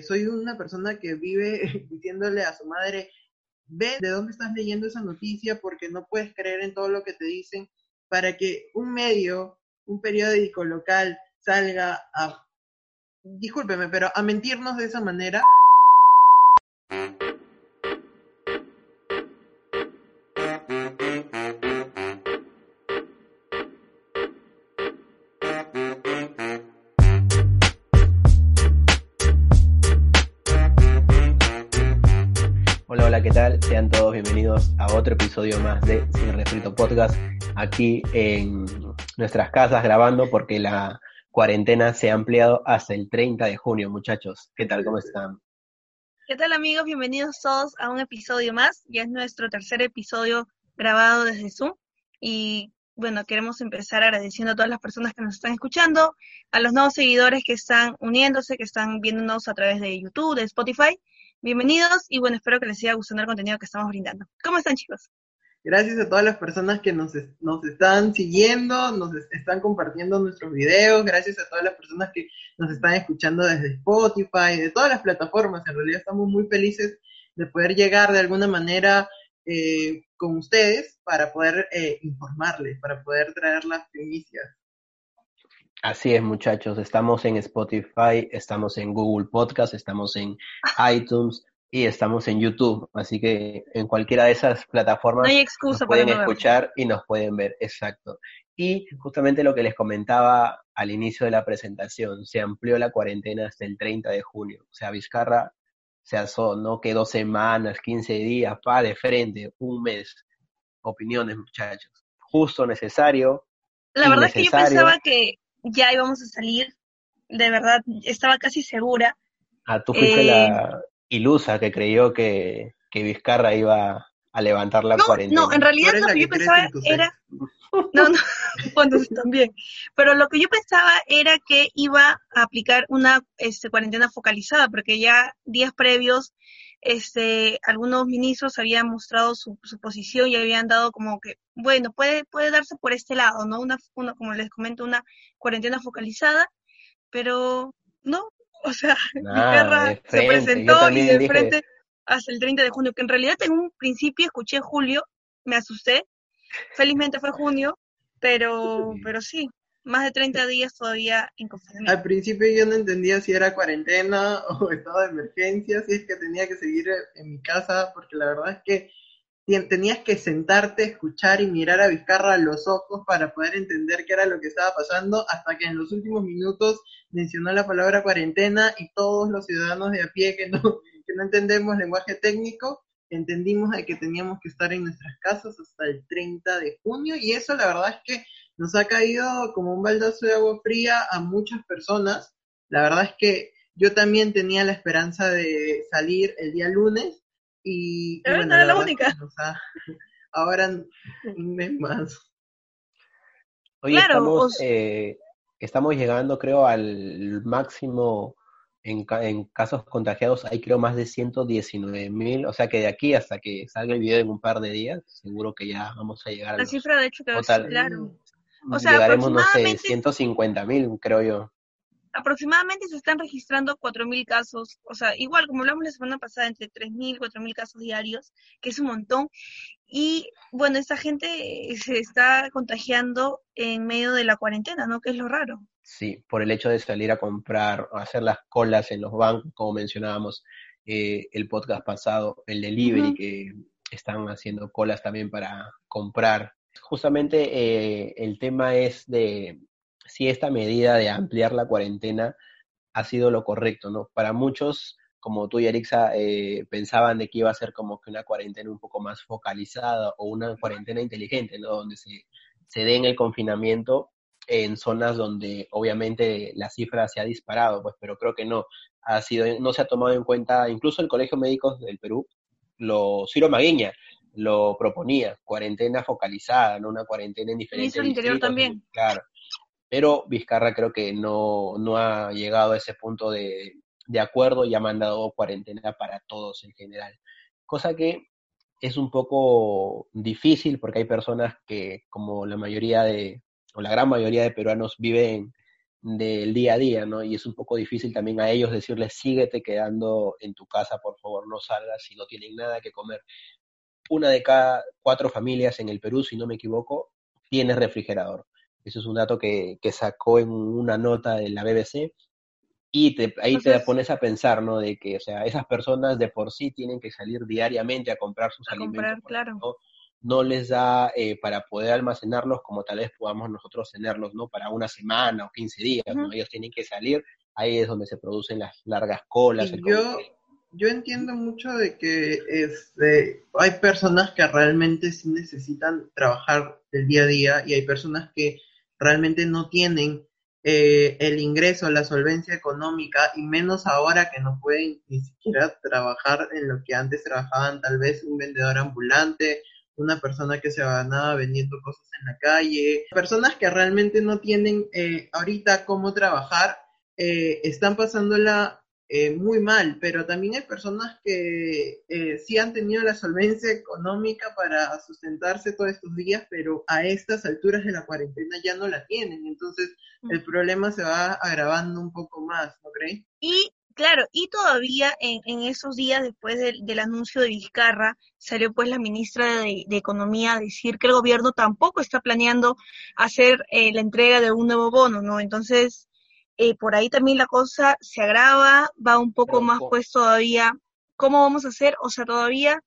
soy una persona que vive diciéndole a su madre, ve de dónde estás leyendo esa noticia porque no puedes creer en todo lo que te dicen, para que un medio, un periódico local salga a, discúlpeme, pero a mentirnos de esa manera. Bienvenidos a otro episodio más de Sin Refrito Podcast, aquí en nuestras casas grabando porque la cuarentena se ha ampliado hasta el 30 de junio, muchachos. ¿Qué tal? ¿Cómo están? ¿Qué tal amigos? Bienvenidos todos a un episodio más. Ya es nuestro tercer episodio grabado desde Zoom y bueno, queremos empezar agradeciendo a todas las personas que nos están escuchando, a los nuevos seguidores que están uniéndose, que están viéndonos a través de YouTube, de Spotify. Bienvenidos y bueno, espero que les siga gustando el contenido que estamos brindando. ¿Cómo están chicos? Gracias a todas las personas que nos, nos están siguiendo, nos están compartiendo nuestros videos, gracias a todas las personas que nos están escuchando desde Spotify, de todas las plataformas. En realidad estamos muy felices de poder llegar de alguna manera eh, con ustedes para poder eh, informarles, para poder traer las primicias. Así es, muchachos. Estamos en Spotify, estamos en Google Podcast, estamos en iTunes y estamos en YouTube. Así que en cualquiera de esas plataformas No hay excusa nos para pueden no escuchar y nos pueden ver. Exacto. Y justamente lo que les comentaba al inicio de la presentación, se amplió la cuarentena hasta el 30 de junio. O sea, Vizcarra se asó, no que dos semanas, 15 días, pa, de frente, un mes. Opiniones, muchachos. Justo, necesario. La verdad es que yo pensaba que ya íbamos a salir, de verdad, estaba casi segura. Ah, tú fuiste Eh, la ilusa que creyó que, que Vizcarra iba a levantar la No, cuarentena. no, en realidad lo que yo pensaba era... No, no, también. Pero lo que yo pensaba era que iba a aplicar una este, cuarentena focalizada, porque ya días previos, este, algunos ministros habían mostrado su, su posición y habían dado como que, bueno, puede, puede darse por este lado, ¿no? Una, una, como les comento, una cuarentena focalizada, pero no, o sea, Vizcarra de se presentó y de dije, frente hasta el 30 de junio, que en realidad en un principio escuché julio, me asusté, felizmente fue junio, pero, pero sí, más de 30 días todavía en confinamiento. Al principio yo no entendía si era cuarentena o estado de emergencia, si es que tenía que seguir en mi casa, porque la verdad es que tenías que sentarte, escuchar y mirar a Vizcarra a los ojos para poder entender qué era lo que estaba pasando, hasta que en los últimos minutos mencionó la palabra cuarentena y todos los ciudadanos de a pie que no, que no entendemos lenguaje técnico, entendimos de que teníamos que estar en nuestras casas hasta el 30 de junio y eso la verdad es que nos ha caído como un baldazo de agua fría a muchas personas. La verdad es que yo también tenía la esperanza de salir el día lunes y, y Pero bueno, no era la verdad es que única. nos ha- ahora un mes más. oye, Claro, estamos, os- eh, estamos llegando, creo, al máximo en, ca- en casos contagiados. Hay, creo, más de 119 mil. O sea que de aquí hasta que salga el video en un par de días, seguro que ya vamos a llegar a La los... cifra de hecho que o es tal- claro. O sea, Llegaremos, no sé, aproximadamente- 150 mil, creo yo. Aproximadamente se están registrando 4.000 casos, o sea, igual como hablamos la semana pasada, entre 3.000, 4.000 casos diarios, que es un montón. Y bueno, esta gente se está contagiando en medio de la cuarentena, ¿no? Que es lo raro. Sí, por el hecho de salir a comprar, hacer las colas en los bancos, como mencionábamos eh, el podcast pasado, el delivery, que están haciendo colas también para comprar. Justamente eh, el tema es de si esta medida de ampliar la cuarentena ha sido lo correcto, ¿no? Para muchos, como tú y Erixa, eh, pensaban de que iba a ser como que una cuarentena un poco más focalizada o una cuarentena inteligente, ¿no? Donde se, den el confinamiento en zonas donde obviamente la cifra se ha disparado, pues, pero creo que no ha sido, no se ha tomado en cuenta, incluso el Colegio Médico del Perú, lo, Ciro Maguiña lo proponía, cuarentena focalizada, no una cuarentena en diferentes del Interior también. Claro, pero Vizcarra creo que no, no ha llegado a ese punto de, de acuerdo y ha mandado cuarentena para todos en general, cosa que es un poco difícil porque hay personas que, como la mayoría de, o la gran mayoría de peruanos, viven del día a día, ¿no? Y es un poco difícil también a ellos decirles, síguete quedando en tu casa, por favor, no salgas si no tienen nada que comer. Una de cada cuatro familias en el Perú, si no me equivoco, tiene refrigerador. Eso es un dato que, que sacó en una nota de la BBC y te, ahí te pones a pensar, ¿no? De que, o sea, esas personas de por sí tienen que salir diariamente a comprar sus alimentos. claro no les da eh, para poder almacenarlos como tal vez podamos nosotros tenerlos, ¿no? Para una semana o 15 días, ¿no? Ellos tienen que salir, ahí es donde se producen las largas colas. yo, yo entiendo mucho de que este, hay personas que realmente sí necesitan trabajar el día a día y hay personas que realmente no tienen eh, el ingreso, la solvencia económica y menos ahora que no pueden ni siquiera trabajar en lo que antes trabajaban tal vez un vendedor ambulante una persona que se ganaba vendiendo cosas en la calle, personas que realmente no tienen eh, ahorita cómo trabajar, eh, están pasándola eh, muy mal, pero también hay personas que sí han tenido la solvencia económica para sustentarse todos estos días, pero a estas alturas de la cuarentena ya no la tienen, entonces el mm. problema se va agravando un poco más, ¿no crees? Y Claro, y todavía en, en esos días después del, anuncio de Vizcarra, salió pues la ministra de, Economía a decir que el gobierno tampoco está planeando hacer eh, la entrega de un nuevo bono, ¿no? Entonces, eh, por ahí también la cosa se agrava, va un poco más pues todavía, ¿cómo vamos a hacer? O sea, todavía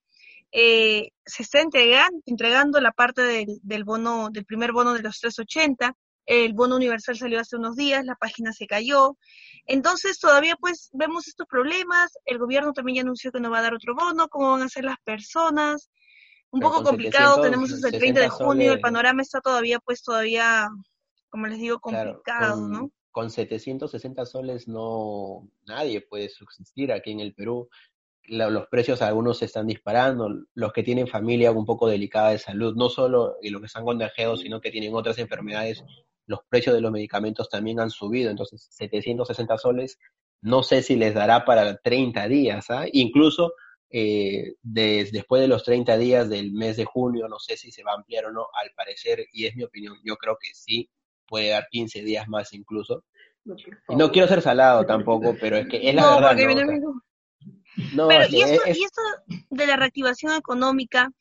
eh, se está entregando, entregando la parte del, del bono, del primer bono de los 380, el bono universal salió hace unos días, la página se cayó. Entonces todavía pues vemos estos problemas, el gobierno también ya anunció que no va a dar otro bono, cómo van a ser las personas. Un poco complicado, tenemos hasta el 30 de junio, el panorama está todavía pues todavía, como les digo, complicado, ¿no? Con 760 soles no nadie puede subsistir aquí en el Perú. los precios algunos se están disparando, los que tienen familia un poco delicada de salud, no solo los que están contagiados, sino que tienen otras enfermedades los precios de los medicamentos también han subido, entonces 760 soles, no sé si les dará para 30 días, ¿ah? incluso eh, después de los 30 días del mes de junio, no sé si se va a ampliar o no, al parecer, y es mi opinión, yo creo que sí, puede dar 15 días más incluso. y no quiero ser salado tampoco, pero es que es la verdad. No, pero, y, esto, y esto de la reactivación económica,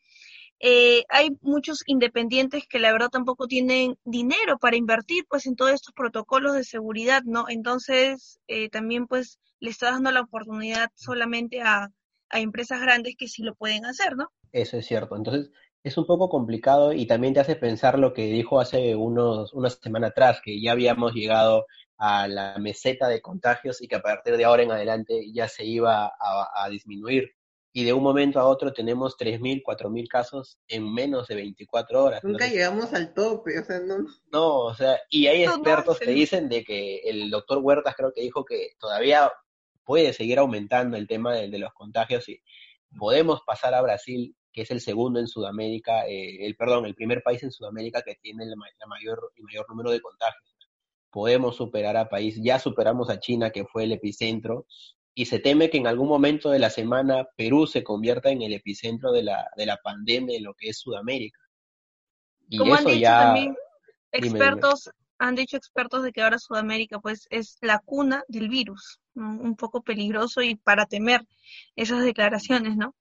eh, hay muchos independientes que la verdad tampoco tienen dinero para invertir pues en todos estos protocolos de seguridad, ¿no? Entonces eh, también pues le está dando la oportunidad solamente a, a empresas grandes que sí lo pueden hacer, ¿no? Eso es cierto. Entonces es un poco complicado y también te hace pensar lo que dijo hace unos, una semana atrás, que ya habíamos llegado a la meseta de contagios y que a partir de ahora en adelante ya se iba a disminuir y de un momento a otro tenemos 3.000, 4.000 casos en menos de 24 horas. Nunca llegamos al tope, o sea, no. No, o sea, y hay expertos que dicen de que el doctor Huertas creo que dijo que todavía puede seguir aumentando el tema de, los contagios y podemos pasar a Brasil, que es el segundo en Sudamérica, eh, el perdón, el primer país en Sudamérica que tiene el, mayor, el mayor número de contagios. Podemos superar a país, ya superamos a China, que fue el epicentro, y se teme que en algún momento de la semana Perú se convierta en el epicentro de la, de la pandemia en lo que es Sudamérica. Y Como han dicho también expertos, han dicho expertos de que ahora Sudamérica pues es la cuna del virus, un poco peligroso y para temer esas declaraciones, ¿no?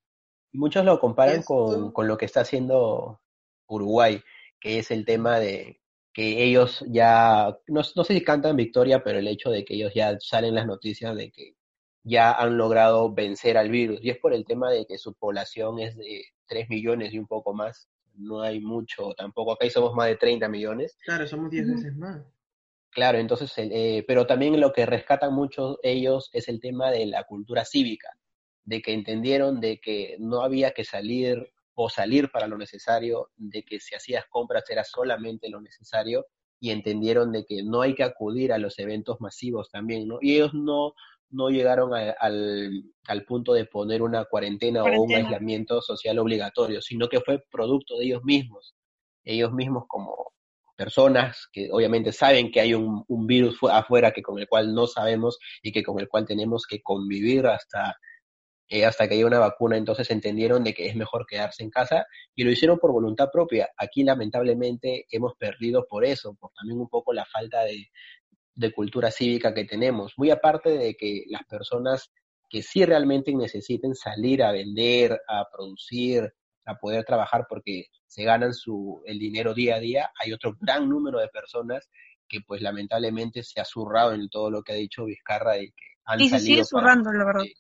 Muchos lo comparan con, con lo que está haciendo Uruguay, que es el tema de que ellos ya, no, no sé si cantan victoria, pero el hecho de que ellos ya salen las noticias de que ya han logrado vencer al virus. Y es por el tema de que su población es de 3 millones y un poco más. No hay mucho tampoco. Acá somos más de 30 millones. Claro, somos 10 veces más. Claro, entonces, eh, pero también lo que rescatan muchos ellos es el tema de la cultura cívica, de que entendieron de que no había que salir o salir para lo necesario, de que si hacías compras era solamente lo necesario y entendieron de que no hay que acudir a los eventos masivos también, ¿no? Y ellos no, no llegaron al, al, punto de poner una cuarentena, o un aislamiento social obligatorio, sino que fue producto de ellos mismos. Ellos mismos como personas que obviamente saben que hay un, un virus afuera que con el cual no sabemos y que con el cual tenemos que convivir hasta, eh, hasta que haya una vacuna, entonces entendieron de que es mejor quedarse en casa y lo hicieron por voluntad propia. Aquí lamentablemente hemos perdido por eso, por también un poco la falta de, de cultura cívica que tenemos, muy aparte de que las personas que sí realmente necesiten salir a vender, a producir, a poder trabajar porque se ganan su, el dinero día a día, hay otro gran número de personas que pues lamentablemente se ha zurrado en todo lo que ha dicho Vizcarra y que han y se salido sigue zurrando, la verdad. eh,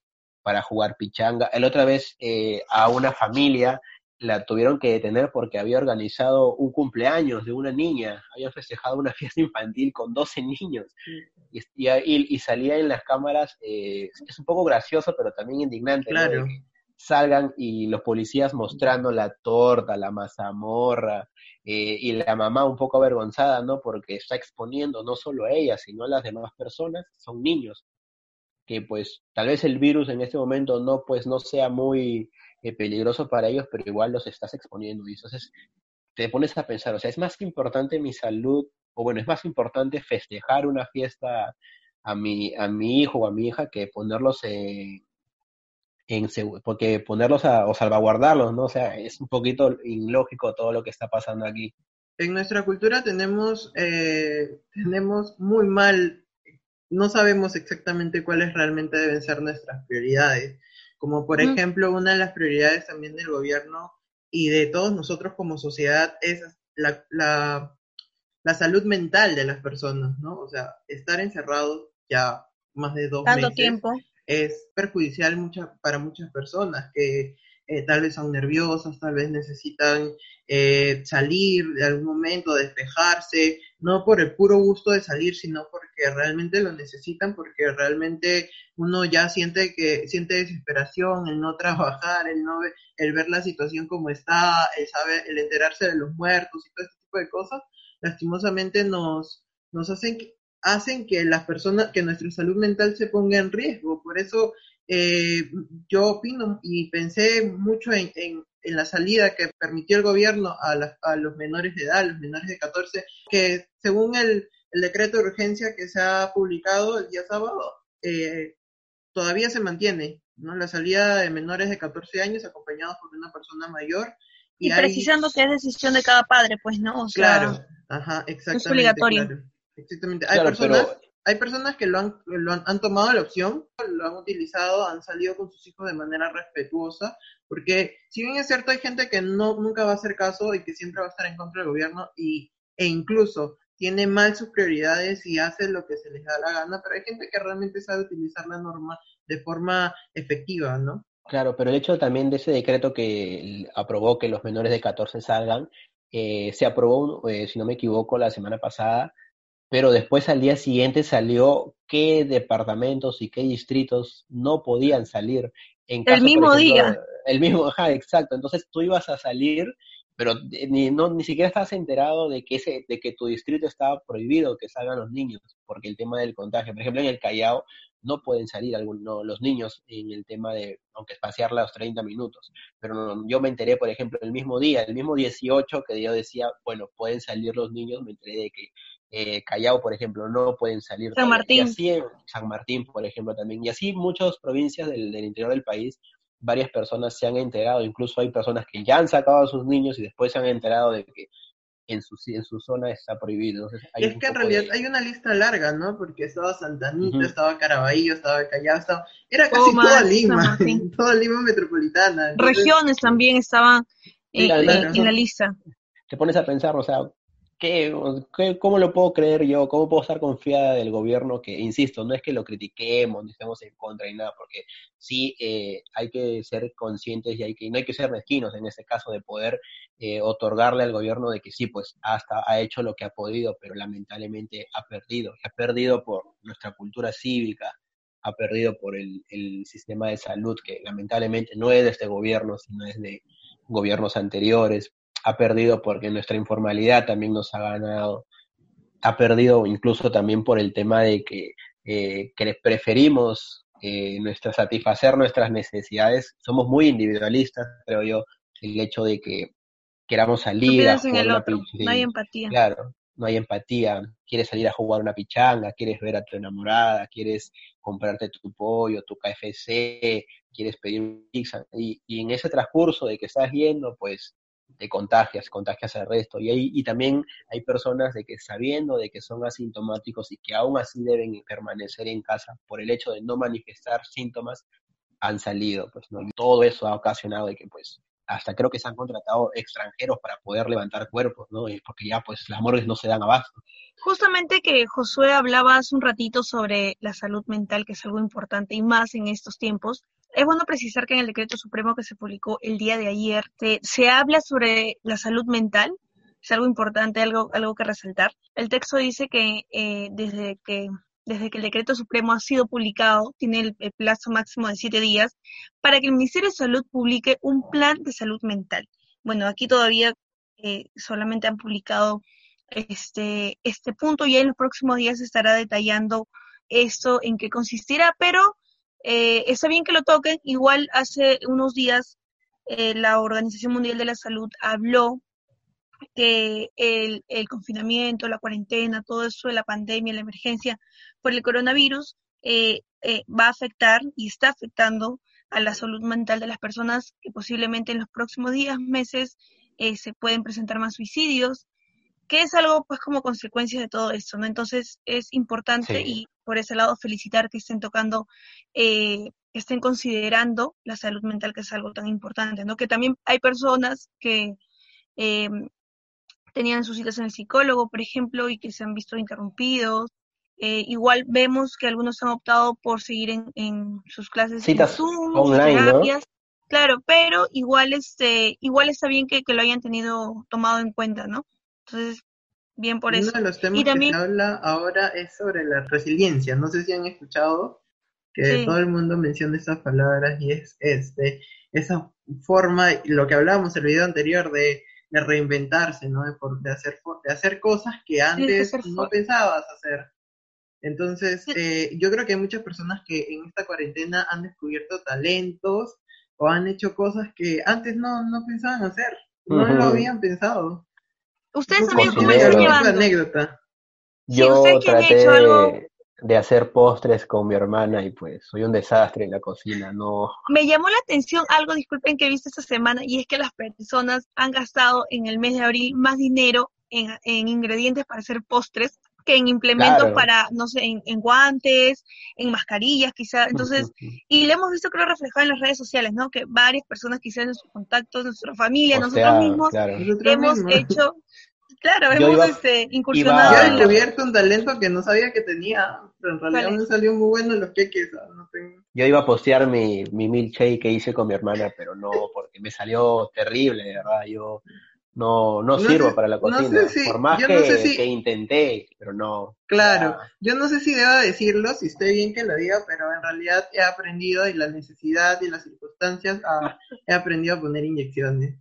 para jugar pichanga. El otra vez eh, a una familia la tuvieron que detener porque había organizado un cumpleaños de una niña, habían festejado una fiesta infantil con 12 niños y, y, y salía en las cámaras, eh, es un poco gracioso pero también indignante. Claro. Salgan y los policías mostrando la torta, la mazamorra, eh, y la mamá un poco avergonzada, ¿no? Porque está exponiendo no solo a ella, sino a las demás personas, son niños, que pues tal vez el virus en este momento no, pues no sea muy eh, peligroso para ellos, pero igual los estás exponiendo. Y entonces te pones a pensar, o sea, es más importante mi salud, o bueno, es más importante festejar una fiesta a mi, a mi hijo o a mi hija que ponerlos en, en porque ponerlos a, o salvaguardarlos, ¿no? O sea, es un poquito ilógico todo lo que está pasando aquí. En nuestra cultura tenemos, eh, tenemos muy mal, no sabemos exactamente cuáles realmente deben ser nuestras prioridades. Como por ejemplo, una de las prioridades también del gobierno y de todos nosotros como sociedad es la, la, la salud mental de las personas, ¿no? O sea, estar encerrados ya más de dos Tanto meses tiempo. es perjudicial mucha, para muchas personas que eh, tal vez son nerviosas, tal vez necesitan eh, salir de algún momento, despejarse, no por el puro gusto de salir, sino porque realmente lo necesitan, porque realmente uno ya siente que siente desesperación, el no trabajar, el no el ver la situación como está, el saber, el enterarse de los muertos y todo este tipo de cosas, lastimosamente nos, nos hacen hacen que las personas, que nuestra salud mental se ponga en riesgo. Por eso eh, yo opino y pensé mucho en, en, en la salida que permitió el gobierno a, las- a los menores de edad, los menores de 14, que según el, el decreto de urgencia que se ha publicado el día sábado, eh, todavía se mantiene, ¿no? La salida de menores de 14 años acompañados por una persona mayor. Y, hay- precisando que es decisión de cada padre, pues, ¿no? O sea, Claro, ajá, exactamente. obligatorio. claro. Exactamente. Hay Claro, personas, pero hay personas que lo han, lo han, tomado la opción, lo han utilizado, han salido con sus hijos de manera respetuosa, porque si bien es cierto, hay gente que no nunca va a hacer caso y que siempre va a estar en contra del gobierno y, e incluso tiene mal sus prioridades y hace lo que se les da la gana, pero hay gente que realmente sabe utilizar la norma de forma efectiva, ¿no? Claro, pero el hecho también de ese decreto que aprobó que los menores de 14 salgan, eh, se aprobó, eh, si no me equivoco, la semana pasada, pero después al día siguiente salió qué departamentos y qué distritos no podían salir. En El caso, por mismo ejemplo, día. El mismo, ajá, exacto. Entonces tú ibas a salir, pero ni, no, ni siquiera estabas enterado de que, ese, de que tu distrito estaba prohibido que salgan los niños, porque el tema del contagio. Por ejemplo, en el Callao no pueden salir algunos, los niños en el tema de, aunque espaciar los 30 minutos. Pero no, yo me enteré, por ejemplo, el mismo día, el mismo 18 que yo decía, bueno, pueden salir los niños, me enteré de que eh, Callao, por ejemplo, no pueden salir. San. Martín. Y así en San Martín, por ejemplo, también. Y así muchas provincias del, del interior del país, varias personas se han enterado, incluso hay personas que ya han sacado a sus niños y después se han enterado de que en su, en su zona está prohibido. Entonces, hay Y es que en realidad de- hay una lista larga, ¿no? Porque estaba Santanita, estaba Caraballo, estaba Callao, estaba... Era casi Comas, toda San Lima, Martín. toda Lima metropolitana. Entonces, regiones también estaban en, Claro, en- en la lista. te pones a pensar, o sea, ¿qué, cómo lo puedo creer yo? ¿Cómo puedo estar confiada del gobierno? Que, insisto, no es que lo critiquemos, ni estemos en contra y nada, porque sí eh, hay que ser conscientes y hay que, no hay que ser mezquinos en este caso de poder eh, otorgarle al gobierno de que sí, pues hasta ha hecho lo que ha podido, pero lamentablemente ha perdido. Y ha perdido por nuestra cultura cívica, ha perdido por el, el sistema de salud, que lamentablemente no es de este gobierno, sino es de gobiernos anteriores, ha perdido porque nuestra informalidad también nos ha ganado, ha perdido incluso también por el tema de que, eh, que les preferimos eh, nuestra, satisfacer nuestras necesidades, somos muy individualistas, creo yo, el hecho de que queramos salir a piensas en jugar el otro, no hay empatía. Claro, no hay empatía. Quieres salir a jugar una pichanga, quieres ver a tu enamorada, quieres comprarte tu pollo, tu KFC, quieres pedir un pizza. Y, y en ese transcurso de que estás yendo, pues te contagias, contagias al resto. Y, hay, y también hay personas de que sabiendo de que son asintomáticos y que aún así deben permanecer en casa por el hecho de no manifestar síntomas, han salido, pues, ¿no? Todo eso ha ocasionado de que, pues, hasta creo que se han contratado extranjeros para poder levantar cuerpos, ¿no? Porque ya, pues, las morgues no se dan abasto. Justamente que Josué hablaba hace un ratito sobre la salud mental, que es algo importante y más en estos tiempos. Es bueno precisar que en el decreto supremo que se publicó el día de ayer se, habla sobre la salud mental, es algo importante, algo, algo que resaltar. El texto dice que eh, desde que desde que el decreto supremo ha sido publicado, tiene el, plazo máximo de siete días, para que el Ministerio de Salud publique un plan de salud mental. Bueno, aquí todavía eh, solamente han publicado este, este punto y en los próximos días se estará detallando esto, en qué consistirá, pero eh, está bien que lo toquen. Igual hace unos días eh, la Organización Mundial de la Salud habló que el, el, confinamiento, la cuarentena, todo eso de la pandemia, la emergencia por el coronavirus, eh, eh, va a afectar y está afectando a la salud mental de las personas que posiblemente en los próximos días, meses, eh, se pueden presentar más suicidios, que es algo pues como consecuencia de todo esto, ¿no? Entonces es importante y por ese lado felicitar que estén tocando, que estén considerando la salud mental, que es algo tan importante, ¿no? Que también hay personas que tenían sus citas en el psicólogo, por ejemplo, y que se han visto interrumpidos. Eh, igual vemos que algunos han optado por seguir en, sus clases citas en Zoom, online, Claro, pero igual este, igual está bien que, lo hayan tenido tomado en cuenta, ¿no? Entonces, bien por eso. Uno de los temas que se habla ahora es sobre la resiliencia. No sé si han escuchado que todo el mundo menciona esas palabras y es este esa forma, lo que hablábamos en el video anterior de de reinventarse, ¿no? De, hacer, de hacer cosas que antes no pensabas hacer. Entonces, eh, yo creo que hay muchas personas que en esta cuarentena han descubierto talentos o han hecho cosas que antes no, no pensaban hacer, no lo habían pensado. ¿Ustedes saben cómo están llevando? anécdota. Yo traté, de hacer postres con mi hermana y pues soy un desastre en la cocina, no. Me llamó la atención algo, disculpen que he visto esta semana, y es que las personas han gastado en el mes de abril más dinero en, ingredientes para hacer postres que en implementos para, no sé, en, guantes, en mascarillas quizás, entonces, y lo hemos visto creo reflejado en las redes sociales, ¿no? Que varias personas quizás en sus contactos, nuestra familia, nosotros mismos, hemos hecho Claro, hemos este, incursionado. Yo he descubierto un talento que no sabía que tenía, pero en realidad me salió muy bueno los queques. No Yo iba a postear mi, mi milkshake que hice con mi hermana, pero no, porque me salió terrible, de verdad. Yo no, no, sirvo para la cocina. Por más que, que, intenté, pero no. Claro, yo no sé si debo decirlo, si estoy bien que lo diga, pero en realidad he aprendido y la necesidad y las circunstancias, ah, he aprendido a poner inyecciones.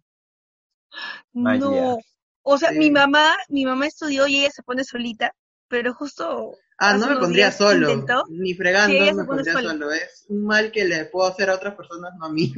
No, o sea, mi mamá, mi mamá estudió y ella se pone solita, pero justo. Ah, no me pondría solo, ni fregando me pondría solo. Es un mal que le puedo hacer a otras personas, no a mí.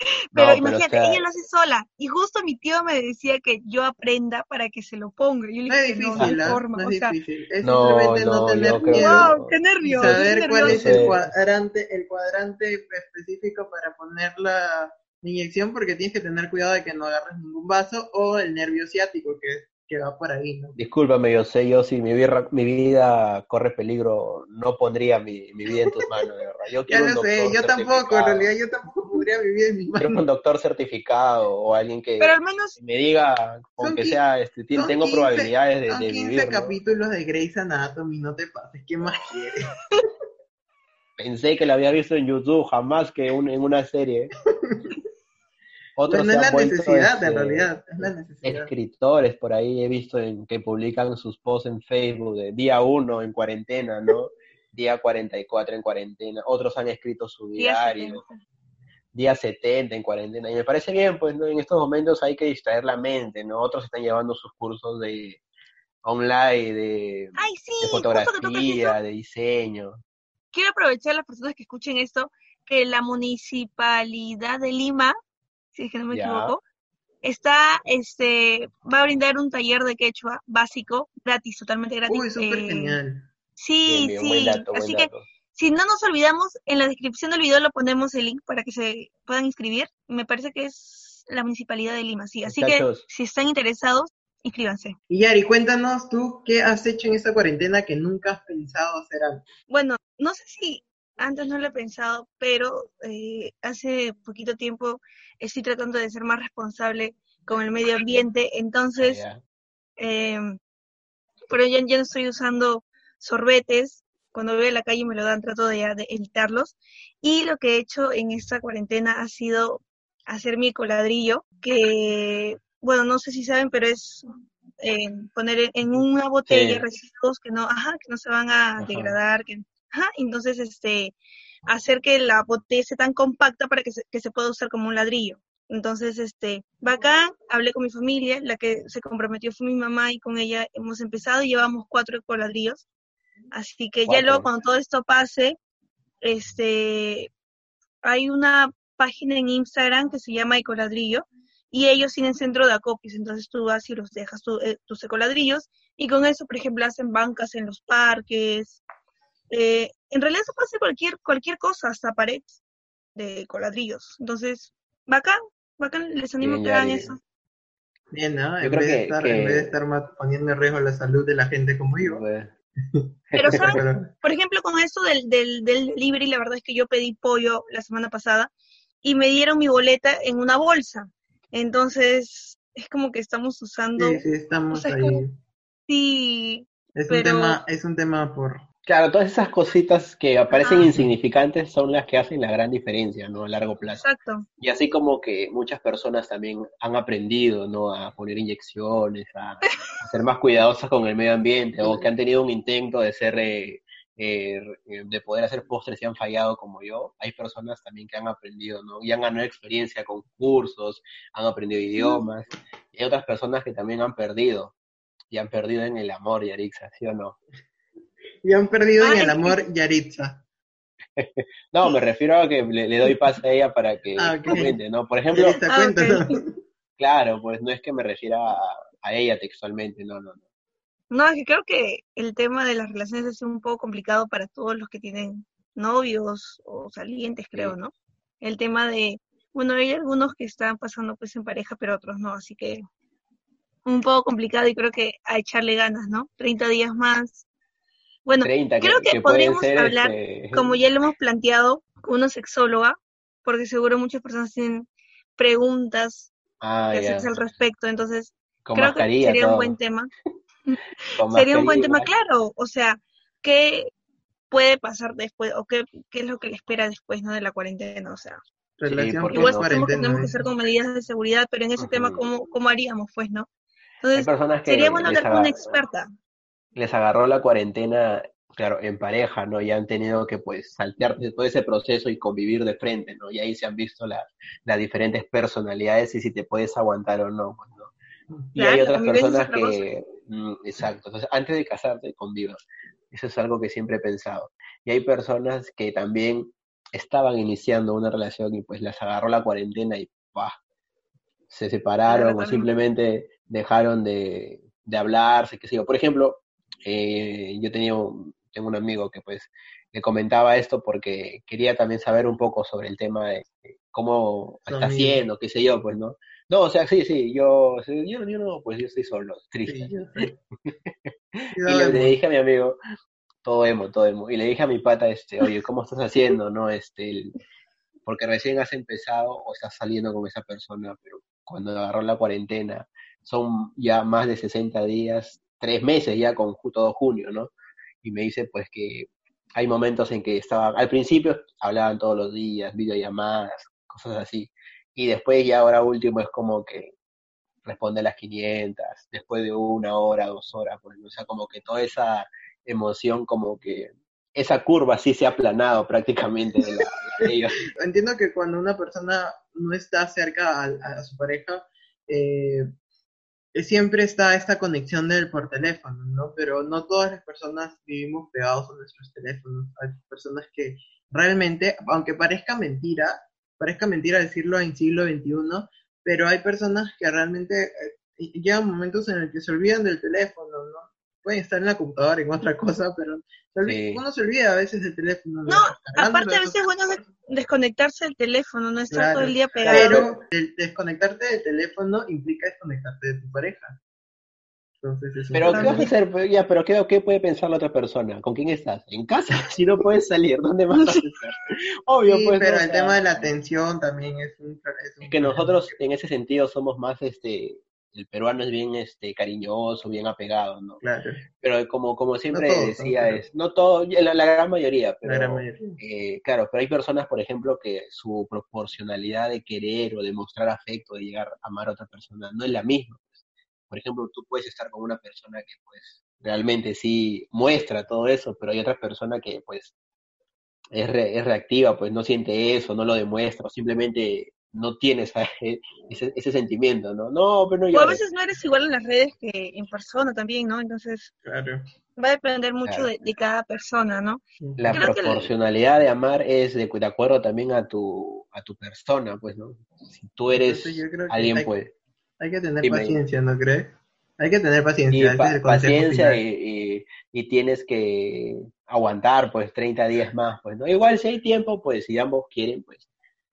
Pero imagínate, ella lo hace sola. Y justo mi tío me decía que yo aprenda para que se lo ponga. Yo le no es difícil, no, forma. No es difícil. Es no, simplemente no, tener miedo. Wow, qué nervios. Saber cuál es el cuadrante, el cuadrante específico para poner la, inyección porque tienes que tener cuidado de que no agarres ningún vaso o el nervio ciático que, que va por ahí, ¿no? Discúlpame, yo sé, yo si mi vida, mi vida corre peligro, no pondría mi, mi vida en tus manos, de verdad. Yo ya lo sé, yo tampoco, en realidad yo tampoco pondría mi vida en mis manos. Quiero un doctor certificado o alguien que Pero al menos... me diga, aunque sea, este, tengo probabilidades de, de 15 capítulos de Grey's Anatomy, no te pases, ¿qué más quieres? Pensé que la había visto en YouTube, jamás que un, en una serie. Otros no es la necesidad, en este, realidad, es la necesidad. Escritores por ahí he visto en, que publican sus posts en Facebook de día 1 en cuarentena, ¿no? día 44 en cuarentena. Otros han escrito su diario. Día 70 en cuarentena. Y me parece bien, pues ¿no? en estos momentos hay que distraer la mente, ¿no? Otros están llevando sus cursos de online, de, de fotografía, de diseño. Quiero aprovechar a las personas que escuchen esto, que la municipalidad de Lima si es que no me equivoco, está, este, va a brindar un taller de quechua básico, gratis, totalmente gratis. Uy, súper eh, genial. Sí, sí, así que si no nos olvidamos, en la descripción del video lo ponemos el link para que se puedan inscribir. Me parece que es, la Municipalidad de Lima, sí. Así que si están interesados, inscríbanse. Y Yari, cuéntanos tú qué has hecho en esta cuarentena que nunca has pensado hacer antes. Bueno, no sé si antes no lo he pensado, pero eh, hace poquito tiempo estoy tratando de ser más responsable con el medio ambiente, entonces, eh, pero ya, ya no estoy usando sorbetes, cuando veo en la calle me lo dan, trato de, de, evitarlos. Y lo que he hecho en esta cuarentena ha sido hacer mi coladrillo, que, bueno, no sé si saben, pero es eh, poner en una botella residuos que no, ajá, que no se van a degradar, que Ajá, entonces, este, hacer que la botella sea tan compacta para que se, que se pueda usar como un ladrillo. Entonces, este, acá, hablé con mi familia, la que se comprometió fue mi mamá y con ella hemos empezado y llevamos cuatro ecoladrillos. Así que ya luego cuando todo esto pase, este, hay una página en Instagram que se llama Ecoladrillo y ellos tienen centro de acopios, entonces tú vas y los dejas eh, tus ecoladrillos y con eso, por ejemplo, hacen bancas en los parques, eh, en realidad se puede hacer cualquier, cualquier cosa, hasta paredes de coladrillos. Entonces, bacán, bacán, les animo a que hagan eso. Bien, ¿no? En vez, de estar, en vez de estar poniendo en riesgo la salud de la gente como yo. Pero, ¿saben? Por ejemplo, con eso del, del, del delivery, la verdad es que yo pedí pollo la semana pasada y me dieron mi boleta en una bolsa. Entonces, es como que estamos usando... Sí, sí, estamos ahí. sí, es un tema, es un tema por, Claro, todas esas cositas que aparecen insignificantes son las que hacen la gran diferencia, ¿no? A largo plazo. Exacto. Y así como que muchas personas también han aprendido, ¿no? A poner inyecciones, a, ser más cuidadosas con el medio ambiente, o que han tenido un intento de ser, eh, eh, de poder hacer postres y han fallado como yo. Hay personas también que han aprendido, ¿no? Y han ganado experiencia con cursos, han aprendido idiomas. Y hay otras personas que también han perdido, y han perdido en el amor, Yarixa, ¿sí o no? Y han perdido en el amor Yaritza. no, me refiero a que le, doy paz a ella para que ah, comente, ¿no? Por ejemplo, ah, claro, pues no es que me refiera a, ella textualmente, no, no, no. No, es que creo que el tema de las relaciones es un poco complicado para todos los que tienen novios o salientes, creo, ¿no? El tema de, bueno, hay algunos que están pasando pues en pareja, pero otros no, así que un poco complicado y creo que a echarle ganas, ¿no? 30 días más, bueno, creo que, podríamos hablar, este, como ya lo hemos planteado, con una sexóloga, porque seguro muchas personas tienen preguntas ah, que al respecto, entonces creo que sería un buen tema. sería un buen tema, claro, o sea, ¿qué puede pasar después o qué, qué es lo que le espera después ¿no? de la cuarentena? O sea, igual tenemos que hacer con medidas de seguridad, pero en ese tema, ¿cómo, ¿cómo haríamos, pues, no? Entonces, sería bueno hablar con una experta les agarró la cuarentena, claro, en pareja, ¿no? Y han tenido que, pues, saltear todo ese proceso y convivir de frente, ¿no? Y ahí se han visto las diferentes personalidades y si te puedes aguantar o no, pues, ¿no? Y hay otras personas que, mm, exacto, entonces antes de casarte, convivas. Eso es algo que siempre he pensado. Y hay personas que también estaban iniciando una relación y pues las agarró la cuarentena y ¡pah! se separaron o simplemente dejaron de, de hablarse, qué sé yo. Por ejemplo, eh, yo tenía un, tengo un amigo que pues le comentaba esto porque quería también saber un poco sobre el tema de cómo está haciendo, qué sé yo, pues, ¿no? No, o sea, sí, sí, yo, yo, yo no, pues yo estoy solo, triste. y le, dije a mi amigo, todo emo, todo emo, y le dije a mi pata, este, oye, ¿cómo estás haciendo, no? Este, porque recién has empezado o estás saliendo con esa persona, pero cuando agarró la cuarentena, son ya más de 60 días, tres meses ya con todo junio, ¿no? Y me dice pues que hay momentos en que estaba, al principio hablaban todos los días, videollamadas, cosas así, y después ya ahora último es como que responde a las 500, después de una hora, dos horas, pues, o sea, como que toda esa emoción, como que esa curva sí se ha aplanado prácticamente de, ellos. Entiendo que cuando una persona no está cerca a, a su pareja, eh, siempre está esta conexión del por teléfono, ¿no? Pero no todas las personas vivimos pegados a nuestros teléfonos. Hay personas que realmente, aunque parezca mentira, parezca mentira decirlo en siglo XXI, pero hay personas que realmente eh, llegan momentos en el que se olvidan del teléfono, ¿no? Pueden estar en la computadora, en otra cosa, pero uno se olvida a veces del teléfono. No, aparte a veces es bueno desconectarse del teléfono, no estar todo el día pegado. Pero el desconectarte del teléfono implica desconectarte de tu pareja. Entonces, pero ¿qué vas a hacer? Ya, pero ¿qué, ¿qué, puede pensar la otra persona? ¿Con quién estás? ¿En casa? Si no puedes salir, ¿dónde vas a estar? Obvio, pues. Pero el tema de la atención también es un, es que nosotros en ese sentido somos más este el peruano es bien este cariñoso, bien apegado, ¿no? Claro. Pero como, como siempre decía, es, no todo, la, la gran mayoría, pero, la gran mayoría. Eh, claro, pero hay personas, por ejemplo, que su proporcionalidad de querer o de mostrar afecto, de llegar a amar a otra persona, no es la misma. Pues. Por ejemplo, tú puedes estar con una persona que pues realmente sí muestra todo eso, pero hay otra persona que pues es, es reactiva, pues no siente eso, no lo demuestra, o simplemente no tienes ese, ese, sentimiento, ¿no? No, pero no O a veces no eres igual en las redes que en persona también, ¿no? Entonces, claro. va a depender mucho de, cada persona, ¿no? La proporcionalidad de amar es de, de, acuerdo también a tu, a tu persona, pues, ¿no? Si tú eres alguien, hay, pues... Hay que tener paciencia, ¿no crees? Hay que tener paciencia. Y paciencia y, y, tienes que aguantar, pues, 30 días más, pues, ¿no? Igual si hay tiempo, pues, si ambos quieren, pues,